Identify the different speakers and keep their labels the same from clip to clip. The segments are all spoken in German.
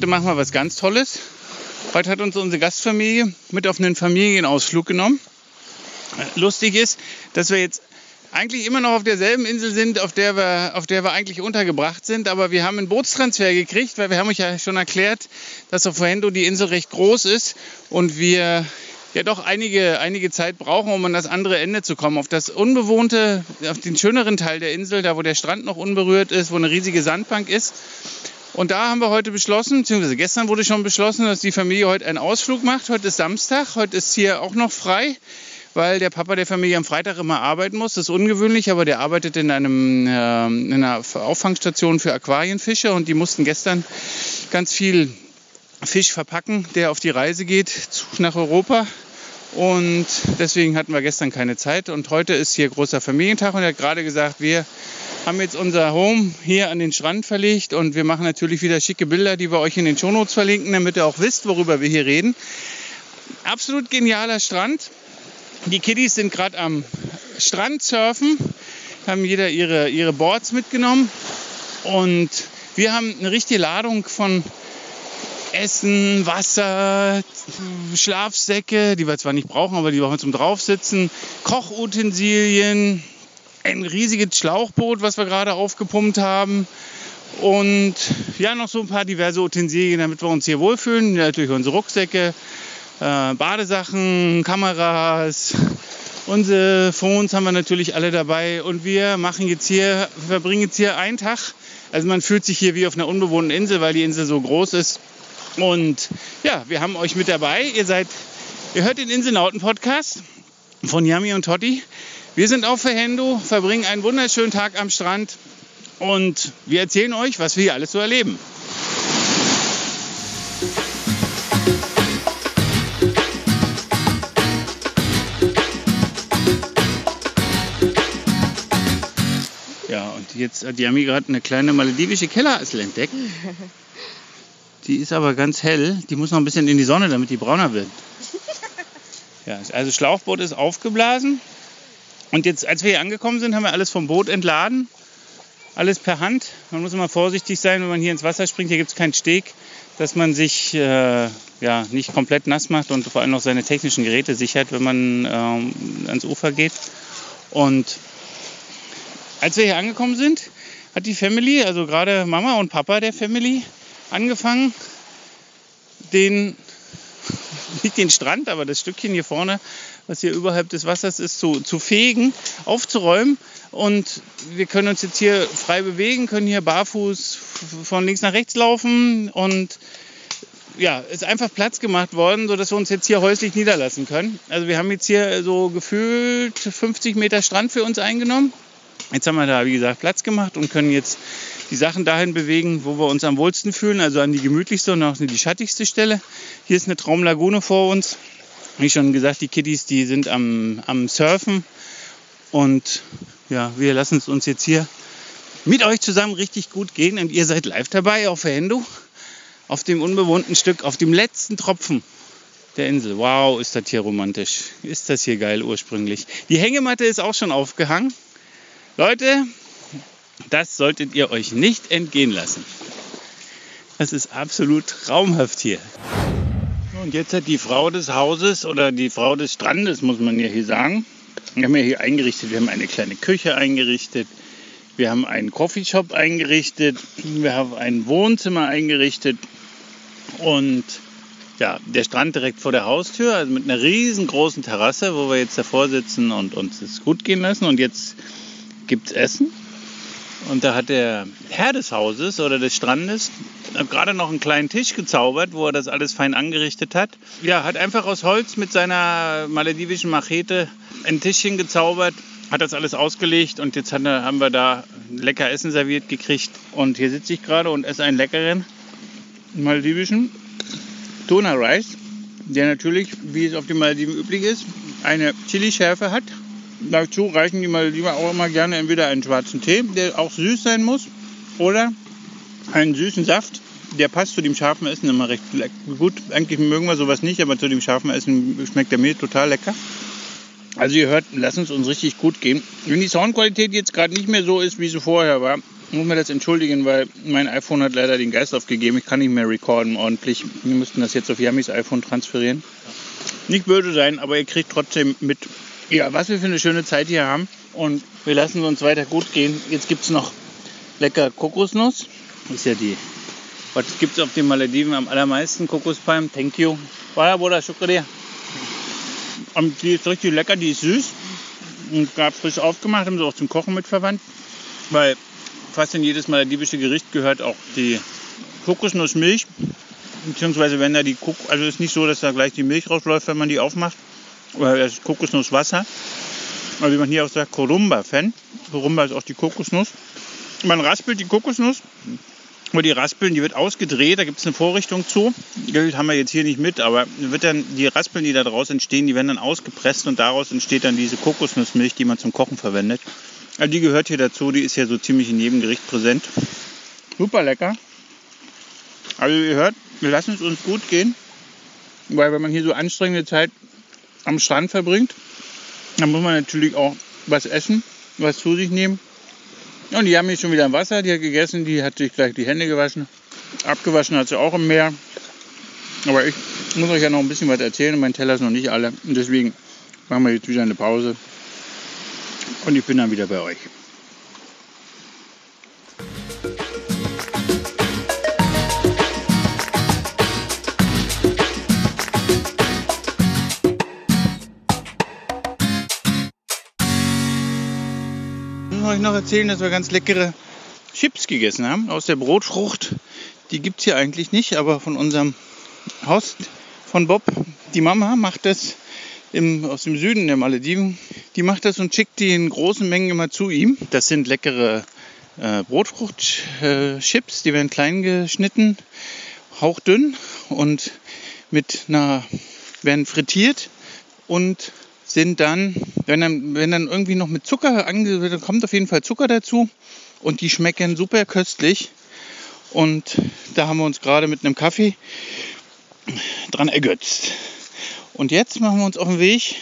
Speaker 1: Heute machen wir was ganz Tolles. Heute hat uns unsere Gastfamilie mit auf einen Familienausflug genommen. Lustig ist, dass wir jetzt eigentlich immer noch auf derselben Insel sind, auf der wir, auf der wir eigentlich untergebracht sind. Aber wir haben einen Bootstransfer gekriegt, weil wir haben euch ja schon erklärt, dass auf Fuendo die Insel recht groß ist und wir ja doch einige, einige Zeit brauchen, um an das andere Ende zu kommen. Auf das unbewohnte, auf den schöneren Teil der Insel, da wo der Strand noch unberührt ist, wo eine riesige Sandbank ist. Und da haben wir heute beschlossen, beziehungsweise gestern wurde schon beschlossen, dass die Familie heute einen Ausflug macht. Heute ist Samstag, heute ist hier auch noch frei, weil der Papa der Familie am Freitag immer arbeiten muss. Das ist ungewöhnlich, aber der arbeitet in, einem, äh, in einer Auffangstation für Aquarienfische und die mussten gestern ganz viel Fisch verpacken, der auf die Reise geht nach Europa. Und deswegen hatten wir gestern keine Zeit. Und heute ist hier großer Familientag und er hat gerade gesagt, wir haben jetzt unser Home hier an den Strand verlegt und wir machen natürlich wieder schicke Bilder, die wir euch in den Shownotes verlinken, damit ihr auch wisst, worüber wir hier reden. Absolut genialer Strand. Die Kiddies sind gerade am Strand surfen, haben jeder ihre, ihre Boards mitgenommen und wir haben eine richtige Ladung von Essen, Wasser, Schlafsäcke, die wir zwar nicht brauchen, aber die brauchen wir zum Draufsitzen, Kochutensilien, ein riesiges Schlauchboot, was wir gerade aufgepumpt haben. Und ja, noch so ein paar diverse Utensilien, damit wir uns hier wohlfühlen. Natürlich unsere Rucksäcke, äh, Badesachen, Kameras, unsere Phones haben wir natürlich alle dabei. Und wir machen jetzt hier, verbringen jetzt hier einen Tag. Also man fühlt sich hier wie auf einer unbewohnten Insel, weil die Insel so groß ist. Und ja, wir haben euch mit dabei. Ihr seid, ihr hört den Inselnauten-Podcast von Yami und Totti. Wir sind auf Verhendo, verbringen einen wunderschönen Tag am Strand und wir erzählen euch, was wir hier alles so erleben. Ja, und jetzt hat Yami gerade eine kleine maledivische Kellerassel entdeckt. Die ist aber ganz hell. Die muss noch ein bisschen in die Sonne, damit die brauner wird. Ja, also Schlauchboot ist aufgeblasen. Und jetzt, als wir hier angekommen sind, haben wir alles vom Boot entladen. Alles per Hand. Man muss immer vorsichtig sein, wenn man hier ins Wasser springt. Hier gibt es keinen Steg, dass man sich äh, ja, nicht komplett nass macht und vor allem noch seine technischen Geräte sichert, wenn man ähm, ans Ufer geht. Und als wir hier angekommen sind, hat die Family, also gerade Mama und Papa der Family, angefangen, den, nicht den Strand, aber das Stückchen hier vorne was hier überhalb des Wassers ist, zu, zu fegen, aufzuräumen. Und wir können uns jetzt hier frei bewegen, können hier barfuß von links nach rechts laufen und ja, ist einfach Platz gemacht worden, sodass wir uns jetzt hier häuslich niederlassen können. Also wir haben jetzt hier so gefühlt 50 Meter Strand für uns eingenommen. Jetzt haben wir da, wie gesagt, Platz gemacht und können jetzt die Sachen dahin bewegen, wo wir uns am wohlsten fühlen, also an die gemütlichste und auch die schattigste Stelle. Hier ist eine Traumlagune vor uns wie schon gesagt, die Kiddies, die sind am, am Surfen. Und ja, wir lassen es uns jetzt hier mit euch zusammen richtig gut gehen. Und ihr seid live dabei auf Hendo, auf dem unbewohnten Stück, auf dem letzten Tropfen der Insel. Wow, ist das hier romantisch. Ist das hier geil ursprünglich. Die Hängematte ist auch schon aufgehangen. Leute, das solltet ihr euch nicht entgehen lassen. Das ist absolut traumhaft hier. Und jetzt hat die Frau des Hauses oder die Frau des Strandes, muss man ja hier sagen, wir haben ja hier eingerichtet, wir haben eine kleine Küche eingerichtet, wir haben einen Coffeeshop eingerichtet, wir haben ein Wohnzimmer eingerichtet und ja, der Strand direkt vor der Haustür, also mit einer riesengroßen Terrasse, wo wir jetzt davor sitzen und uns es gut gehen lassen. Und jetzt gibt es Essen. Und da hat der Herr des Hauses oder des Strandes gerade noch einen kleinen Tisch gezaubert, wo er das alles fein angerichtet hat. Ja, hat einfach aus Holz mit seiner maledivischen Machete ein Tischchen gezaubert, hat das alles ausgelegt und jetzt haben wir da lecker Essen serviert gekriegt. Und hier sitze ich gerade und esse einen leckeren maledivischen Tuna Rice, der natürlich, wie es auf den Malediven üblich ist, eine Chili-Schärfe hat. Dazu reichen die Malediven auch immer gerne entweder einen schwarzen Tee, der auch süß sein muss, oder einen süßen Saft. Der passt zu dem scharfen Essen immer recht gut. Eigentlich mögen wir sowas nicht, aber zu dem scharfen Essen schmeckt der mir total lecker. Also ihr hört, lass uns uns richtig gut gehen. Wenn die Soundqualität jetzt gerade nicht mehr so ist, wie sie vorher war, muss man das entschuldigen, weil mein iPhone hat leider den Geist aufgegeben. Ich kann nicht mehr recorden ordentlich. Wir müssten das jetzt auf Yamis iPhone transferieren. Nicht böse sein, aber ihr kriegt trotzdem mit, ja, was wir für eine schöne Zeit hier haben. Und wir lassen uns weiter gut gehen. Jetzt gibt es noch lecker Kokosnuss. Das ist ja die. Was gibt es auf den Malediven am allermeisten? Kokospalm. Thank you. Wala, Bruder, shukriya. Und die ist richtig lecker, die ist süß. Und gab frisch aufgemacht, haben sie auch zum Kochen mitverwandt. Weil fast in jedes maledivische Gericht gehört auch die Kokosnussmilch. Beziehungsweise wenn da die Kok also ist nicht so, dass da gleich die Milch rausläuft, wenn man die aufmacht. Oder das Kokosnusswasser. Also wie man hier auch sagt, Korumba-Fan. Korumba ist auch die Kokosnuss. Man raspelt die Kokosnuss. Und die Raspeln, die wird ausgedreht, da gibt es eine Vorrichtung zu. Die haben wir jetzt hier nicht mit, aber wird dann die Raspeln, die da draus entstehen, die werden dann ausgepresst und daraus entsteht dann diese Kokosnussmilch, die man zum Kochen verwendet. Also die gehört hier dazu, die ist ja so ziemlich in jedem Gericht präsent. Super lecker. Also ihr hört, wir lassen es uns gut gehen, weil wenn man hier so anstrengende Zeit am Strand verbringt, dann muss man natürlich auch was essen, was zu sich nehmen. Und die haben hier schon wieder im Wasser, die hat gegessen, die hat sich gleich die Hände gewaschen. Abgewaschen hat sie auch im Meer. Aber ich muss euch ja noch ein bisschen was erzählen und mein Teller ist noch nicht alle. Und deswegen machen wir jetzt wieder eine Pause. Und ich bin dann wieder bei euch. Euch noch erzählen, dass wir ganz leckere Chips gegessen haben aus der Brotfrucht. Die gibt es hier eigentlich nicht, aber von unserem Haus von Bob. Die Mama macht das im, aus dem Süden der Malediven. Die macht das und schickt die in großen Mengen immer zu ihm. Das sind leckere äh, Brotfruchtchips, äh, die werden klein geschnitten, hauchdünn und mit einer werden frittiert und sind dann, wenn dann, wenn dann irgendwie noch mit Zucker ange, dann kommt auf jeden Fall Zucker dazu und die schmecken super köstlich. Und da haben wir uns gerade mit einem Kaffee dran ergötzt. Und jetzt machen wir uns auf den Weg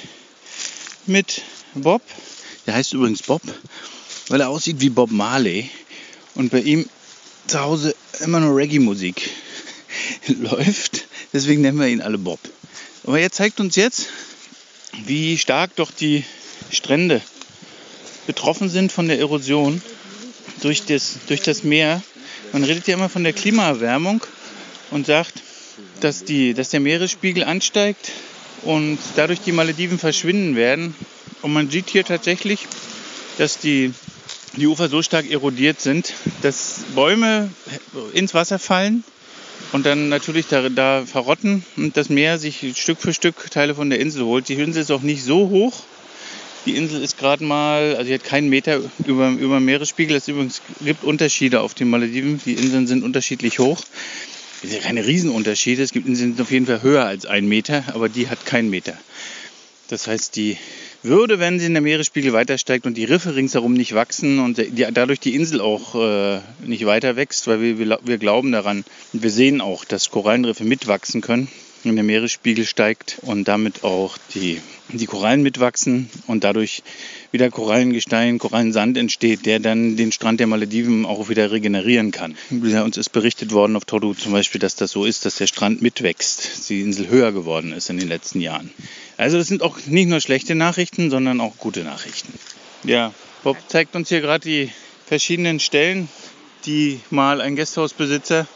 Speaker 1: mit Bob. Der heißt übrigens Bob, weil er aussieht wie Bob Marley. Und bei ihm zu Hause immer nur Reggae-Musik läuft. Deswegen nennen wir ihn alle Bob. Aber er zeigt uns jetzt, wie stark doch die Strände betroffen sind von der Erosion durch das, durch das Meer. Man redet ja immer von der Klimaerwärmung und sagt, dass, die, dass der Meeresspiegel ansteigt und dadurch die Malediven verschwinden werden. Und man sieht hier tatsächlich, dass die, die Ufer so stark erodiert sind, dass Bäume ins Wasser fallen und dann natürlich da, da verrotten und das Meer sich Stück für Stück Teile von der Insel holt. Die Insel ist auch nicht so hoch. Die Insel ist gerade mal, also sie hat keinen Meter über, über Meeresspiegel. Es übrigens gibt Unterschiede auf den Malediven. Die Inseln sind unterschiedlich hoch. Es sind keine Riesenunterschiede. Es gibt Inseln, die sind auf jeden Fall höher als ein Meter, aber die hat keinen Meter. Das heißt, die würde, wenn sie in der Meeresspiegel weiter steigt und die Riffe ringsherum nicht wachsen und die, dadurch die Insel auch äh, nicht weiter wächst, weil wir, wir, wir glauben daran und wir sehen auch, dass Korallenriffe mitwachsen können, wenn der Meeresspiegel steigt und damit auch die, die Korallen mitwachsen und dadurch wieder Korallengestein, Korallensand entsteht, der dann den Strand der Malediven auch wieder regenerieren kann. Uns ist berichtet worden auf Todu zum Beispiel, dass das so ist, dass der Strand mitwächst, die Insel höher geworden ist in den letzten Jahren. Also das sind auch nicht nur schlechte Nachrichten, sondern auch gute Nachrichten. Ja, Bob zeigt uns hier gerade die verschiedenen Stellen, die mal ein Gästehausbesitzer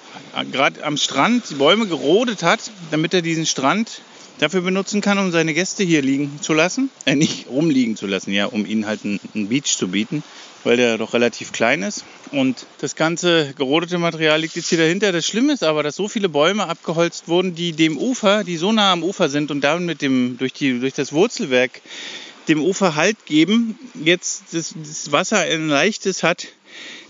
Speaker 1: gerade am Strand die Bäume gerodet hat, damit er diesen Strand
Speaker 2: dafür benutzen kann, um seine Gäste hier liegen zu lassen. Äh, nicht rumliegen zu lassen, ja, um ihnen halt einen, Beach zu bieten, weil der doch relativ klein ist. Und das ganze gerodete Material liegt jetzt hier dahinter. Das Schlimme ist aber, dass so viele Bäume abgeholzt wurden, die dem Ufer, die so nah am Ufer sind und damit mit dem, durch, die, durch das Wurzelwerk dem Ufer Halt geben, jetzt das, das Wasser ein leichtes hat,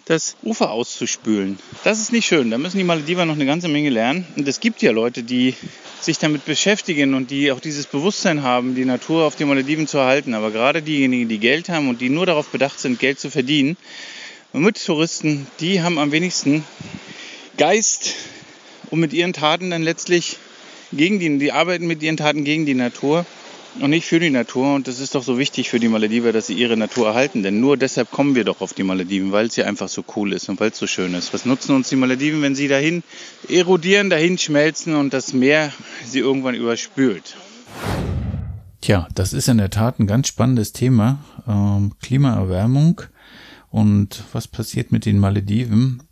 Speaker 2: das Ufer auszuspülen. Das ist nicht schön. Da müssen die Malediver noch eine ganze Menge lernen. Und es gibt ja Leute, die sich damit beschäftigen und die auch dieses Bewusstsein haben, die Natur auf den Malediven zu erhalten. Aber gerade diejenigen, die Geld haben und die nur darauf bedacht sind, Geld zu verdienen, mit Touristen, die haben am wenigsten Geist, um mit ihren Taten dann letztlich gegen die, die arbeiten mit ihren Taten gegen die Natur und nicht für die Natur. Und das ist doch so wichtig für die Malediver, dass sie ihre Natur erhalten. Denn nur deshalb kommen wir doch auf die Malediven, weil es hier einfach so cool ist und weil es so schön ist. Was nutzen uns die Malediven, wenn sie dahin erodieren, dahin schmelzen und das Meer sie irgendwann überspült?
Speaker 1: Tja, das ist in der Tat ein ganz spannendes Thema. Ähm, Klimaerwärmung und was passiert mit den Malediven?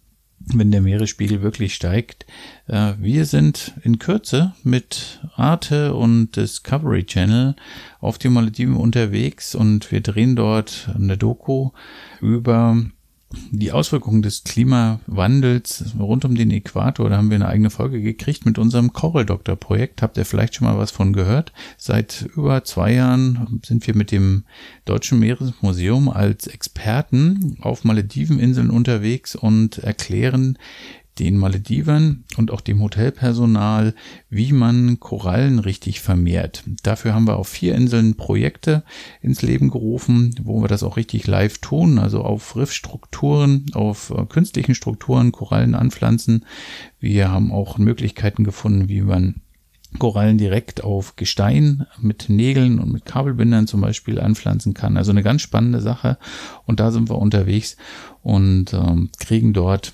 Speaker 1: Wenn der Meeresspiegel wirklich steigt. Äh, wir sind in Kürze mit Arte und Discovery Channel auf den Malediven unterwegs und wir drehen dort eine Doku über die Auswirkungen des Klimawandels rund um den Äquator, da haben wir eine eigene Folge gekriegt mit unserem Coral Doctor Projekt. Habt ihr vielleicht schon mal was von gehört? Seit über zwei Jahren sind wir mit dem Deutschen Meeresmuseum als Experten auf Malediveninseln unterwegs und erklären den Maledivern und auch dem Hotelpersonal, wie man Korallen richtig vermehrt. Dafür haben wir auf vier Inseln Projekte ins Leben gerufen, wo wir das auch richtig live tun, also auf Riffstrukturen, auf äh, künstlichen Strukturen Korallen anpflanzen. Wir haben auch Möglichkeiten gefunden, wie man Korallen direkt auf Gestein mit Nägeln und mit Kabelbindern zum Beispiel anpflanzen kann. Also eine ganz spannende Sache. Und da sind wir unterwegs und ähm, kriegen dort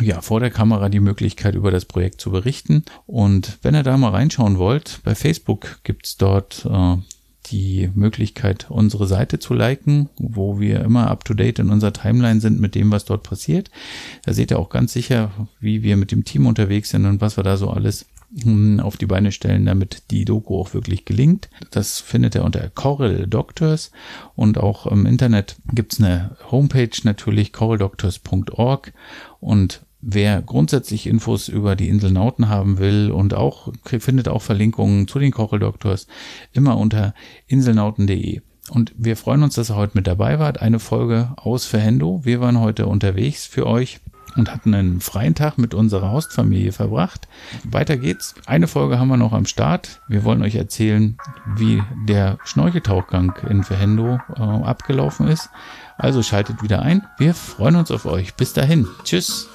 Speaker 1: ja, vor der Kamera die Möglichkeit, über das Projekt zu berichten. Und wenn ihr da mal reinschauen wollt, bei Facebook gibt's dort äh, die Möglichkeit, unsere Seite zu liken, wo wir immer up-to-date in unserer Timeline sind mit dem, was dort passiert. Da seht ihr auch ganz sicher, wie wir mit dem Team unterwegs sind und was wir da so alles auf die Beine stellen, damit die Doku auch wirklich gelingt. Das findet ihr unter Coral Doctors und auch im Internet gibt's eine Homepage natürlich coraldoctors.org und Wer grundsätzlich Infos über die Insel Nauten haben will und auch findet auch Verlinkungen zu den Coral Doctors immer unter inselnauten.de. Und wir freuen uns, dass ihr heute mit dabei wart. Eine Folge aus Verhendo. Wir waren heute unterwegs für euch und hatten einen freien Tag mit unserer Hostfamilie verbracht. Weiter geht's. Eine Folge haben wir noch am Start. Wir wollen euch erzählen, wie der Schnorcheltauchgang in Verhendo äh, abgelaufen ist. Also schaltet wieder ein. Wir freuen uns auf euch. Bis dahin. Tschüss.